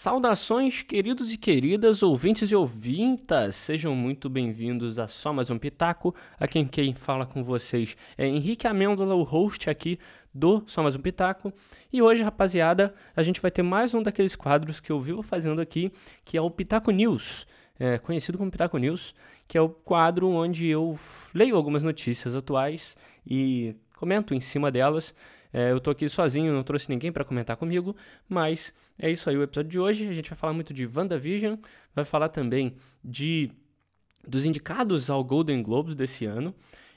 Saudações, queridos e queridas, ouvintes e ouvintas, sejam muito bem-vindos a só mais um Pitaco. Aqui quem fala com vocês é Henrique Amêndola, o host aqui do Só Mais Um Pitaco. E hoje, rapaziada, a gente vai ter mais um daqueles quadros que eu vivo fazendo aqui, que é o Pitaco News, é, conhecido como Pitaco News, que é o quadro onde eu leio algumas notícias atuais e comento em cima delas. É, eu tô aqui sozinho, não trouxe ninguém para comentar comigo, mas é isso aí o episódio de hoje. A gente vai falar muito de WandaVision, vai falar também de dos indicados ao Golden Globes desse ano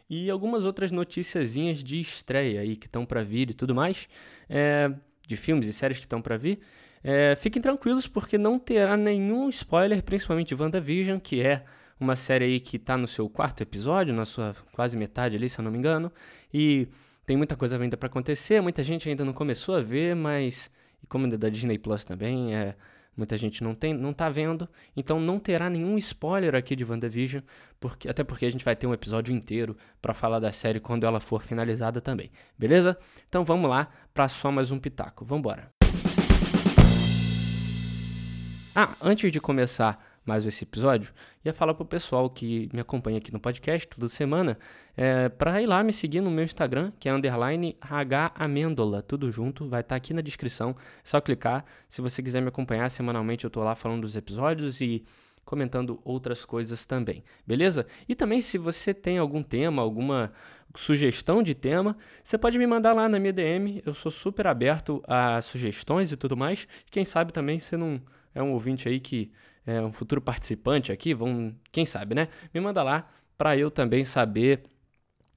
e algumas outras noticiazinhas de estreia aí que estão para vir e tudo mais, é, de filmes e séries que estão para vir. É, fiquem tranquilos porque não terá nenhum spoiler, principalmente de WandaVision, que é uma série aí que está no seu quarto episódio, na sua quase metade ali, se eu não me engano, e tem muita coisa ainda para acontecer, muita gente ainda não começou a ver, mas e como é da Disney Plus também, é, muita gente não tem, não tá vendo, então não terá nenhum spoiler aqui de WandaVision, porque até porque a gente vai ter um episódio inteiro para falar da série quando ela for finalizada também. Beleza? Então vamos lá para só mais um pitaco. Vamos embora. Ah, antes de começar mais esse episódio, ia falar pro pessoal que me acompanha aqui no podcast toda semana, é, para ir lá me seguir no meu Instagram, que é underline Amêndola, tudo junto, vai estar tá aqui na descrição, é só clicar. Se você quiser me acompanhar semanalmente, eu tô lá falando dos episódios e comentando outras coisas também, beleza? E também se você tem algum tema, alguma sugestão de tema, você pode me mandar lá na minha DM, eu sou super aberto a sugestões e tudo mais. Quem sabe também você não é um ouvinte aí que é um futuro participante aqui, vão, quem sabe, né? Me manda lá para eu também saber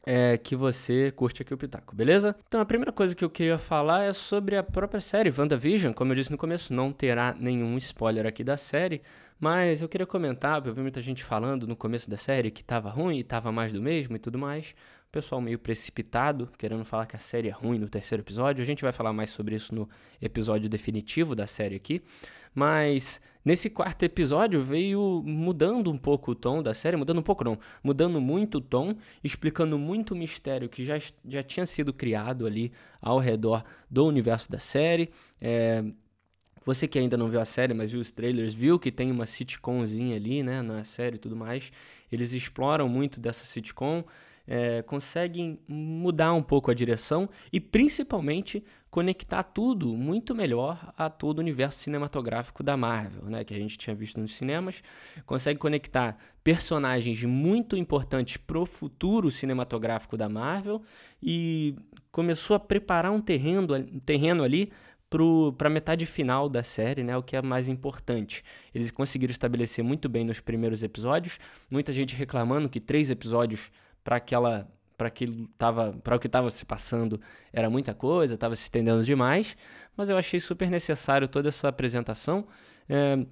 é, que você curte aqui o Pitaco, beleza? Então a primeira coisa que eu queria falar é sobre a própria série WandaVision. Como eu disse no começo, não terá nenhum spoiler aqui da série, mas eu queria comentar, eu vi muita gente falando no começo da série que tava ruim e tava mais do mesmo e tudo mais pessoal meio precipitado, querendo falar que a série é ruim no terceiro episódio. A gente vai falar mais sobre isso no episódio definitivo da série aqui. Mas nesse quarto episódio veio mudando um pouco o tom da série, mudando um pouco não, mudando muito o tom, explicando muito o mistério que já, já tinha sido criado ali ao redor do universo da série. É, você que ainda não viu a série, mas viu os trailers, viu que tem uma sitcomzinha ali, né, na série e tudo mais. Eles exploram muito dessa sitcom é, conseguem mudar um pouco a direção e principalmente conectar tudo muito melhor a todo o universo cinematográfico da Marvel, né, que a gente tinha visto nos cinemas. Consegue conectar personagens muito importantes para o futuro cinematográfico da Marvel e começou a preparar um terreno, um terreno ali para a metade final da série, né, o que é mais importante. Eles conseguiram estabelecer muito bem nos primeiros episódios, muita gente reclamando que três episódios para aquela para que tava para o que estava se passando era muita coisa, estava se estendendo demais, mas eu achei super necessário toda essa apresentação. É,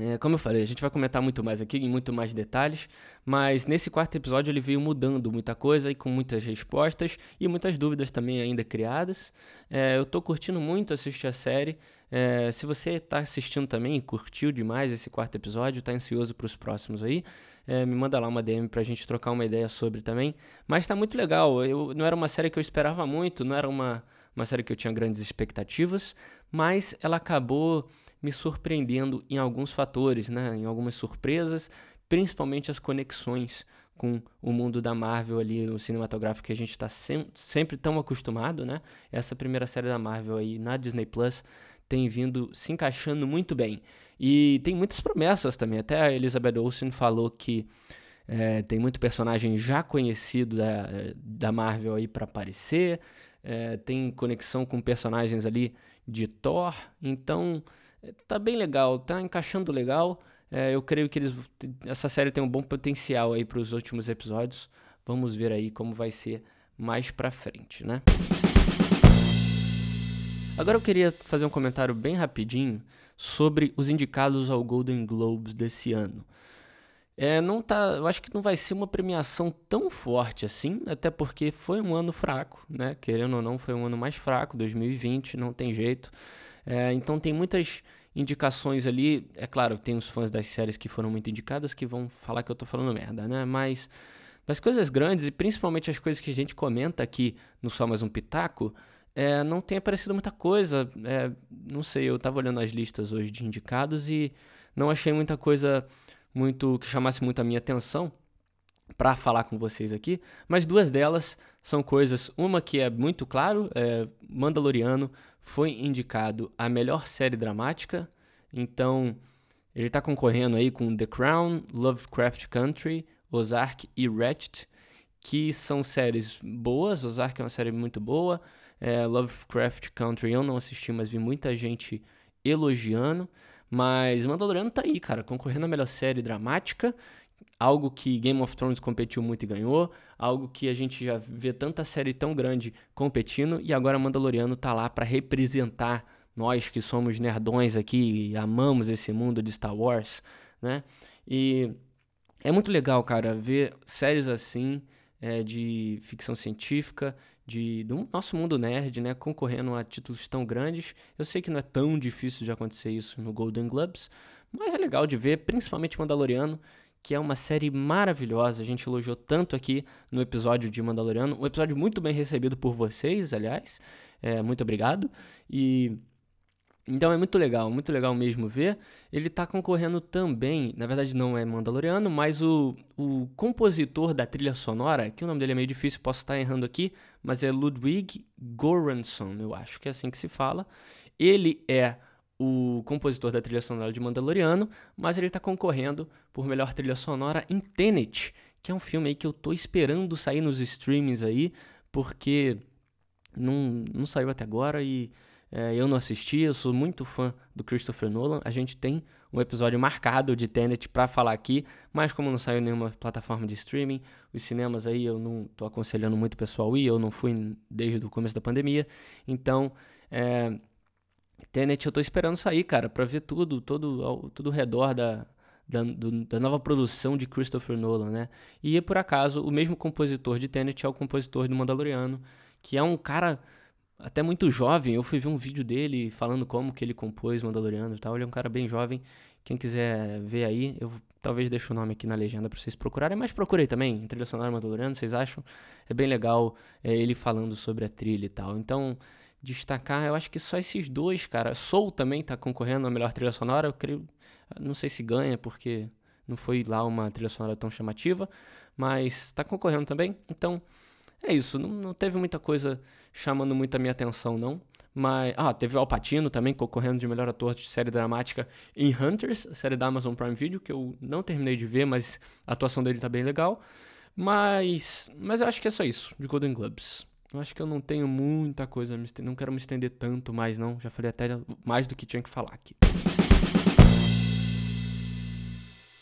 é, como eu falei, a gente vai comentar muito mais aqui, em muito mais detalhes, mas nesse quarto episódio ele veio mudando muita coisa e com muitas respostas e muitas dúvidas também ainda criadas. É, eu estou curtindo muito assistir a série. É, se você está assistindo também e curtiu demais esse quarto episódio, está ansioso para os próximos aí, é, me manda lá uma DM pra gente trocar uma ideia sobre também. Mas tá muito legal. Eu, não era uma série que eu esperava muito, não era uma, uma série que eu tinha grandes expectativas, mas ela acabou me surpreendendo em alguns fatores, né? Em algumas surpresas, principalmente as conexões com o mundo da Marvel ali, o cinematográfico que a gente está sem, sempre tão acostumado, né? Essa primeira série da Marvel aí na Disney Plus tem vindo se encaixando muito bem. E tem muitas promessas também. Até a Elizabeth Olsen falou que é, tem muito personagem já conhecido da, da Marvel aí para aparecer. É, tem conexão com personagens ali de Thor. Então é, tá bem legal, tá encaixando legal. É, eu creio que eles, essa série tem um bom potencial aí para os últimos episódios. Vamos ver aí como vai ser mais para frente, né? Agora eu queria fazer um comentário bem rapidinho sobre os indicados ao Golden Globes desse ano. É, não tá, eu acho que não vai ser uma premiação tão forte assim, até porque foi um ano fraco, né? Querendo ou não, foi um ano mais fraco, 2020, não tem jeito. É, então tem muitas indicações ali. É claro, tem os fãs das séries que foram muito indicadas que vão falar que eu tô falando merda, né? Mas das coisas grandes e principalmente as coisas que a gente comenta aqui no Só Mais Um Pitaco, é, não tem aparecido muita coisa. É, não sei, eu tava olhando as listas hoje de indicados e não achei muita coisa muito que chamasse muito a minha atenção para falar com vocês aqui, mas duas delas são coisas, uma que é muito claro, é, Mandaloriano foi indicado a melhor série dramática, então ele está concorrendo aí com The Crown, Lovecraft Country, Ozark e Ratched, que são séries boas, Ozark é uma série muito boa, é, Lovecraft Country eu não assisti, mas vi muita gente elogiando, mas Mandaloriano tá aí, cara, concorrendo a melhor série dramática. Algo que Game of Thrones competiu muito e ganhou, algo que a gente já vê tanta série tão grande competindo. E agora Mandaloriano tá lá para representar nós que somos nerdões aqui e amamos esse mundo de Star Wars, né? E é muito legal, cara, ver séries assim é, de ficção científica, de, do nosso mundo nerd, né, concorrendo a títulos tão grandes. Eu sei que não é tão difícil de acontecer isso no Golden Globes, mas é legal de ver, principalmente Mandaloriano, que é uma série maravilhosa. A gente elogiou tanto aqui no episódio de Mandaloriano. Um episódio muito bem recebido por vocês, aliás. É, muito obrigado. E. Então é muito legal, muito legal mesmo ver. Ele tá concorrendo também, na verdade não é Mandaloriano, mas o, o compositor da trilha sonora, que o nome dele é meio difícil, posso estar errando aqui, mas é Ludwig Göransson, eu acho que é assim que se fala. Ele é o compositor da trilha sonora de Mandaloriano, mas ele está concorrendo por melhor trilha sonora em Tenet, que é um filme aí que eu tô esperando sair nos streamings aí, porque não, não saiu até agora e é, eu não assisti, eu sou muito fã do Christopher Nolan. A gente tem um episódio marcado de Tenet para falar aqui, mas como não saiu nenhuma plataforma de streaming, os cinemas aí eu não tô aconselhando muito o pessoal ir, eu não fui desde o começo da pandemia, então é, Tenet eu tô esperando sair, cara, pra ver tudo, todo, tudo ao redor da, da, do, da, nova produção de Christopher Nolan, né? E por acaso, o mesmo compositor de Tenet é o compositor do Mandaloriano, que é um cara até muito jovem. Eu fui ver um vídeo dele falando como que ele compôs Mandaloriano e tal. Ele é um cara bem jovem. Quem quiser ver aí, eu talvez deixe o nome aqui na legenda para vocês procurarem, mas procurei também, trilha sonora Mandaloriano, vocês acham? É bem legal é, ele falando sobre a trilha e tal. Então, destacar, eu acho que só esses dois, cara. Soul também tá concorrendo a melhor trilha sonora, eu creio, não sei se ganha porque não foi lá uma trilha sonora tão chamativa, mas tá concorrendo também. Então, é isso, não, não teve muita coisa chamando muito a minha atenção não. Mas, ah, teve o Alpatino também concorrendo de melhor ator de série dramática em Hunters, série da Amazon Prime Video, que eu não terminei de ver, mas a atuação dele tá bem legal. Mas, mas eu acho que é só isso de Golden Globes. Eu acho que eu não tenho muita coisa, não quero me estender tanto mais não, já falei até mais do que tinha que falar aqui.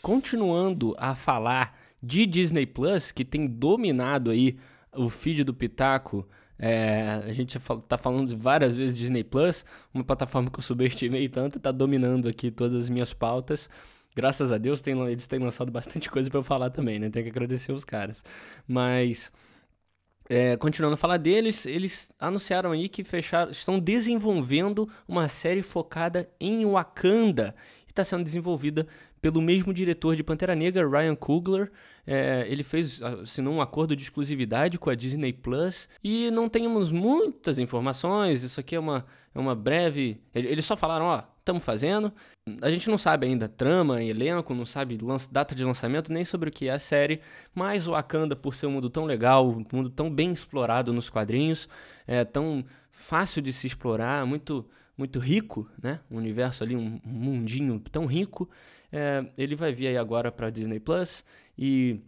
Continuando a falar de Disney Plus, que tem dominado aí o feed do Pitaco, é, a gente tá falando várias vezes Disney Plus, uma plataforma que eu subestimei tanto, tá dominando aqui todas as minhas pautas. Graças a Deus tem, eles têm lançado bastante coisa para eu falar também, né? Tem que agradecer os caras. Mas é, continuando a falar deles, eles anunciaram aí que fecharam, estão desenvolvendo uma série focada em Wakanda. Está sendo desenvolvida pelo mesmo diretor de Pantera Negra, Ryan Coogler. É, ele fez, assinou um acordo de exclusividade com a Disney Plus e não temos muitas informações. Isso aqui é uma, é uma breve. Eles só falaram: ó, estamos fazendo. A gente não sabe ainda trama, elenco, não sabe data de lançamento, nem sobre o que é a série, mas o Wakanda, por ser um mundo tão legal, um mundo tão bem explorado nos quadrinhos, é tão fácil de se explorar, muito muito rico, né? Um universo ali, um mundinho tão rico. É, ele vai vir aí agora para Disney Plus e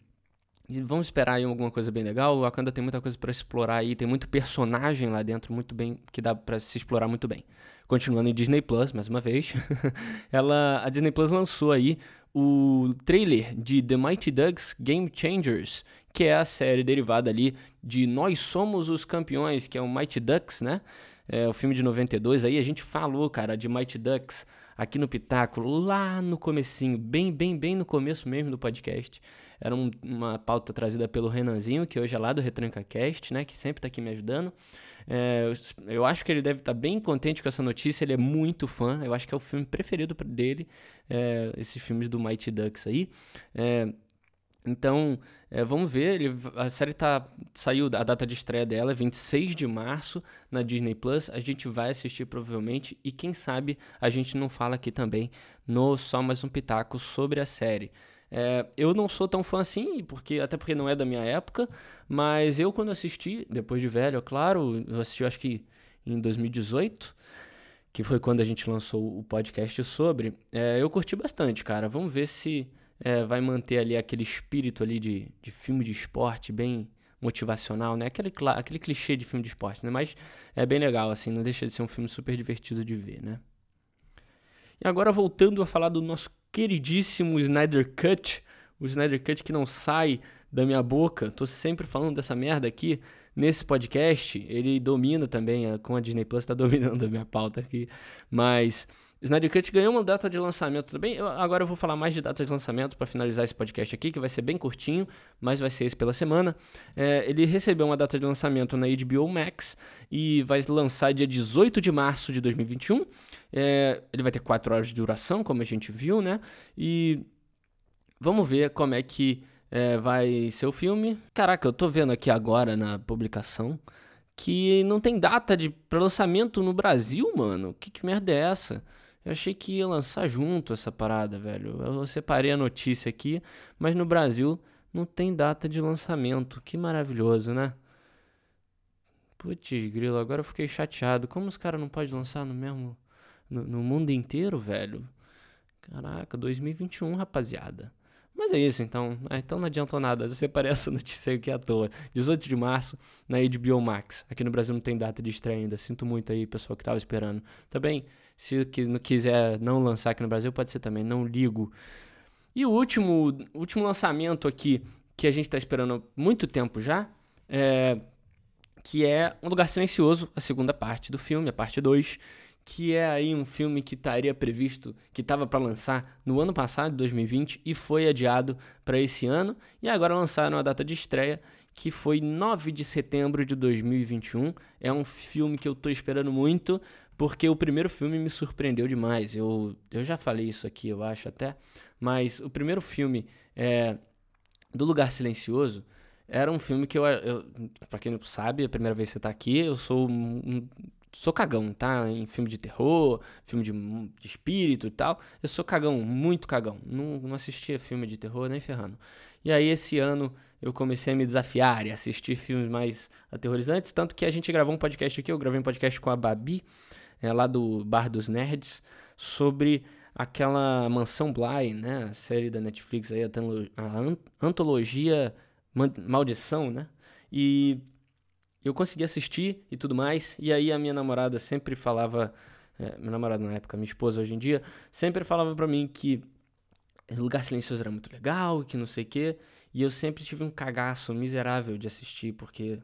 vamos esperar aí alguma coisa bem legal. O Wakanda tem muita coisa para explorar aí, tem muito personagem lá dentro, muito bem, que dá para se explorar muito bem. Continuando em Disney Plus, mais uma vez, ela, a Disney Plus lançou aí o trailer de The Mighty Ducks Game Changers, que é a série derivada ali de Nós Somos os Campeões, que é o Mighty Ducks, né? É o filme de 92 aí, a gente falou, cara, de Mighty Ducks aqui no Pitáculo, lá no comecinho, bem, bem, bem no começo mesmo do podcast. Era um, uma pauta trazida pelo Renanzinho, que hoje é lá do Retranca Cast, né, que sempre está aqui me ajudando. É, eu acho que ele deve estar tá bem contente com essa notícia, ele é muito fã, eu acho que é o filme preferido dele, é, esses filmes do Mighty Ducks aí. É, Então, é, vamos ver. Ele, a série tá, saiu, a data de estreia dela é 26 de março na Disney Plus. A gente vai assistir provavelmente. E quem sabe a gente não fala aqui também no Só Mais Um Pitaco sobre a série. É, eu não sou tão fã assim, porque até porque não é da minha época, mas eu quando assisti, depois de velho, é claro, eu assisti acho que em 2018, que foi quando a gente lançou o podcast sobre, é, eu curti bastante, cara. Vamos ver se é, vai manter ali aquele espírito ali de, de filme de esporte bem motivacional, né? Aquele, aquele clichê de filme de esporte, né? Mas é bem legal, assim, não deixa de ser um filme super divertido de ver, né? E agora voltando a falar do nosso queridíssimo Snyder Cut, o Snyder Cut que não sai da minha boca, tô sempre falando dessa merda aqui nesse podcast, ele domina também, com a Disney Plus tá dominando a minha pauta aqui, mas Snyder Cut ganhou uma data de lançamento também. Eu, agora eu vou falar mais de data de lançamento para finalizar esse podcast aqui, que vai ser bem curtinho, mas vai ser esse pela semana. É, ele recebeu uma data de lançamento na HBO Max e vai lançar dia 18 de março de 2021. É, ele vai ter 4 horas de duração, como a gente viu, né? E vamos ver como é que é, vai ser o filme. Caraca, eu tô vendo aqui agora na publicação que não tem data de lançamento no Brasil, mano. Que, que merda é essa? Eu achei que ia lançar junto essa parada, velho. Eu separei a notícia aqui, mas no Brasil não tem data de lançamento. Que maravilhoso, né? Putz, grilo, agora eu fiquei chateado. Como os caras não podem lançar no mesmo. No, no, mundo inteiro, velho? Caraca, 2021, rapaziada. Mas é isso, então. Ah, então não adiantou nada. Eu separei essa notícia aqui à toa. 18 de março, na HBO Max. Aqui no Brasil não tem data de estreia ainda. Sinto muito aí, pessoal que tava esperando. Também, se não quiser não lançar aqui no Brasil, pode ser também. Não ligo. E o último, último lançamento aqui, que a gente está esperando há muito tempo já, é, que é Um Lugar Silencioso, a segunda parte do filme, a parte 2 que é aí um filme que estaria previsto, que estava para lançar no ano passado, 2020, e foi adiado para esse ano, e agora lançaram a data de estreia, que foi 9 de setembro de 2021. É um filme que eu estou esperando muito, porque o primeiro filme me surpreendeu demais. Eu, eu já falei isso aqui, eu acho até, mas o primeiro filme é, do Lugar Silencioso era um filme que eu, eu para quem não sabe, a primeira vez que você está aqui, eu sou um, sou cagão, tá? Em filme de terror, filme de, de espírito e tal. Eu sou cagão, muito cagão. Não, não assistia filme de terror nem ferrando. E aí esse ano eu comecei a me desafiar e assistir filmes mais aterrorizantes. Tanto que a gente gravou um podcast aqui, eu gravei um podcast com a Babi, é, lá do Bar dos Nerds, sobre aquela Mansão Bly, né? A série da Netflix aí, a antologia Maldição, né? E eu consegui assistir e tudo mais. E aí a minha namorada sempre falava, é, minha namorada na época, minha esposa hoje em dia, sempre falava para mim que Lugar Silencioso era muito legal, que não sei o quê. E eu sempre tive um cagaço miserável de assistir, porque,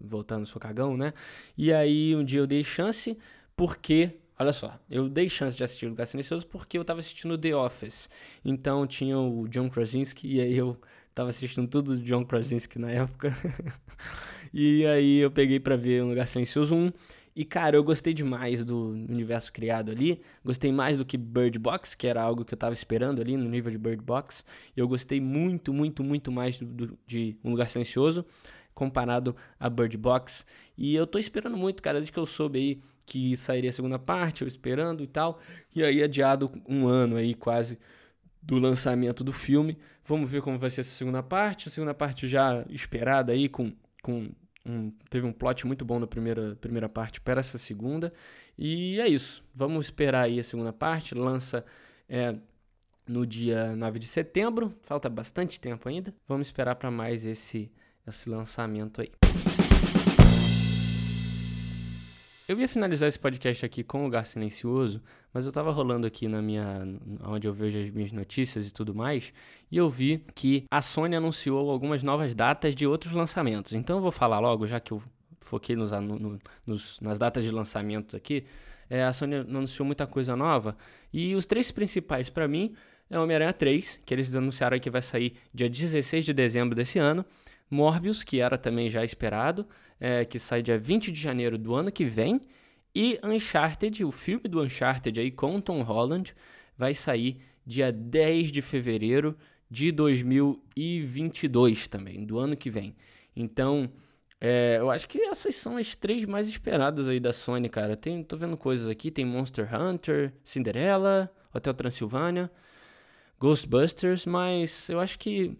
voltando, sou cagão, né? E aí um dia eu dei chance, porque Olha só, eu dei chance de assistir Lugar Silencioso porque eu tava assistindo The Office. Então tinha o John Krasinski e aí eu tava assistindo tudo do John Krasinski na época. E aí eu peguei para ver Um Lugar Silencioso 1. E, cara, eu gostei demais do universo criado ali. Gostei mais do que Bird Box, que era algo que eu tava esperando ali no nível de Bird Box. Eu gostei muito, muito, muito mais do, do, de Um Lugar Silencioso comparado a Bird Box. E eu tô esperando muito, cara, desde que eu soube aí que sairia a segunda parte, eu esperando e tal. E aí adiado um ano aí quase do lançamento do filme. Vamos ver como vai ser essa segunda parte. A segunda parte já esperada aí com, com um, teve um plot muito bom na primeira, primeira parte para essa segunda. E é isso. Vamos esperar aí a segunda parte. Lança é, no dia 9 de setembro. Falta bastante tempo ainda. Vamos esperar para mais esse, esse lançamento aí. Eu ia finalizar esse podcast aqui com o Lugar Silencioso, mas eu tava rolando aqui na minha. onde eu vejo as minhas notícias e tudo mais, e eu vi que a Sony anunciou algumas novas datas de outros lançamentos. Então eu vou falar logo, já que eu foquei nos, no, nos, nas datas de lançamento aqui. É, a Sony anunciou muita coisa nova, e os três principais para mim é Homem-Aranha 3, que eles anunciaram que vai sair dia 16 de dezembro desse ano. Morbius, que era também já esperado, é, que sai dia 20 de janeiro do ano que vem. E Uncharted, o filme do Uncharted aí com Tom Holland, vai sair dia 10 de fevereiro de 2022 também, do ano que vem. Então, é, eu acho que essas são as três mais esperadas aí da Sony, cara. Tem, tô vendo coisas aqui, tem Monster Hunter, Cinderella, Hotel Transilvânia, Ghostbusters, mas eu acho que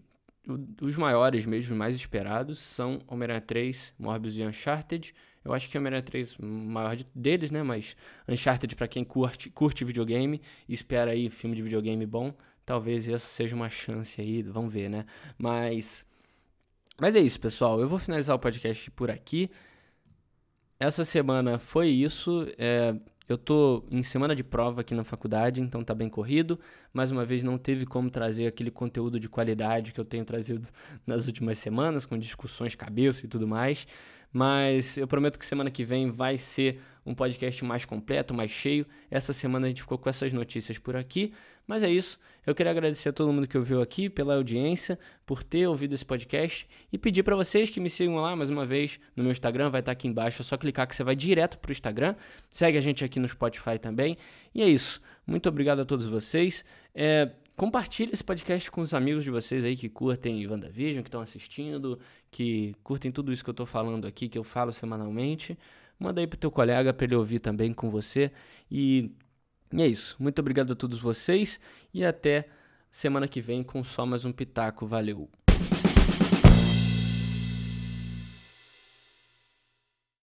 os maiores mesmo, mais esperados, são Homem-Aranha 3, Morbius e Uncharted. Eu acho que Homem-Aranha 3 o maior deles, né? Mas Uncharted para quem curte, curte videogame e espera aí filme de videogame bom, talvez essa seja uma chance aí, vamos ver, né? Mas mas é isso, pessoal. Eu vou finalizar o podcast por aqui. Essa semana foi isso. É, eu tô em semana de prova aqui na faculdade, então tá bem corrido. Mais uma vez não teve como trazer aquele conteúdo de qualidade que eu tenho trazido nas últimas semanas, com discussões cabeça e tudo mais. Mas eu prometo que semana que vem vai ser um podcast mais completo, mais cheio. Essa semana a gente ficou com essas notícias por aqui. Mas é isso. Eu queria agradecer a todo mundo que ouviu aqui pela audiência, por ter ouvido esse podcast e pedir para vocês que me sigam lá mais uma vez no meu Instagram, vai estar aqui embaixo, é só clicar que você vai direto pro Instagram. Segue a gente aqui no Spotify também. E é isso. Muito obrigado a todos vocês. É, compartilhe esse podcast com os amigos de vocês aí que curtem WandaVision, que estão assistindo, que curtem tudo isso que eu estou falando aqui, que eu falo semanalmente. Manda aí pro teu colega para ele ouvir também com você. E e é isso. Muito obrigado a todos vocês e até semana que vem com só mais um Pitaco. Valeu!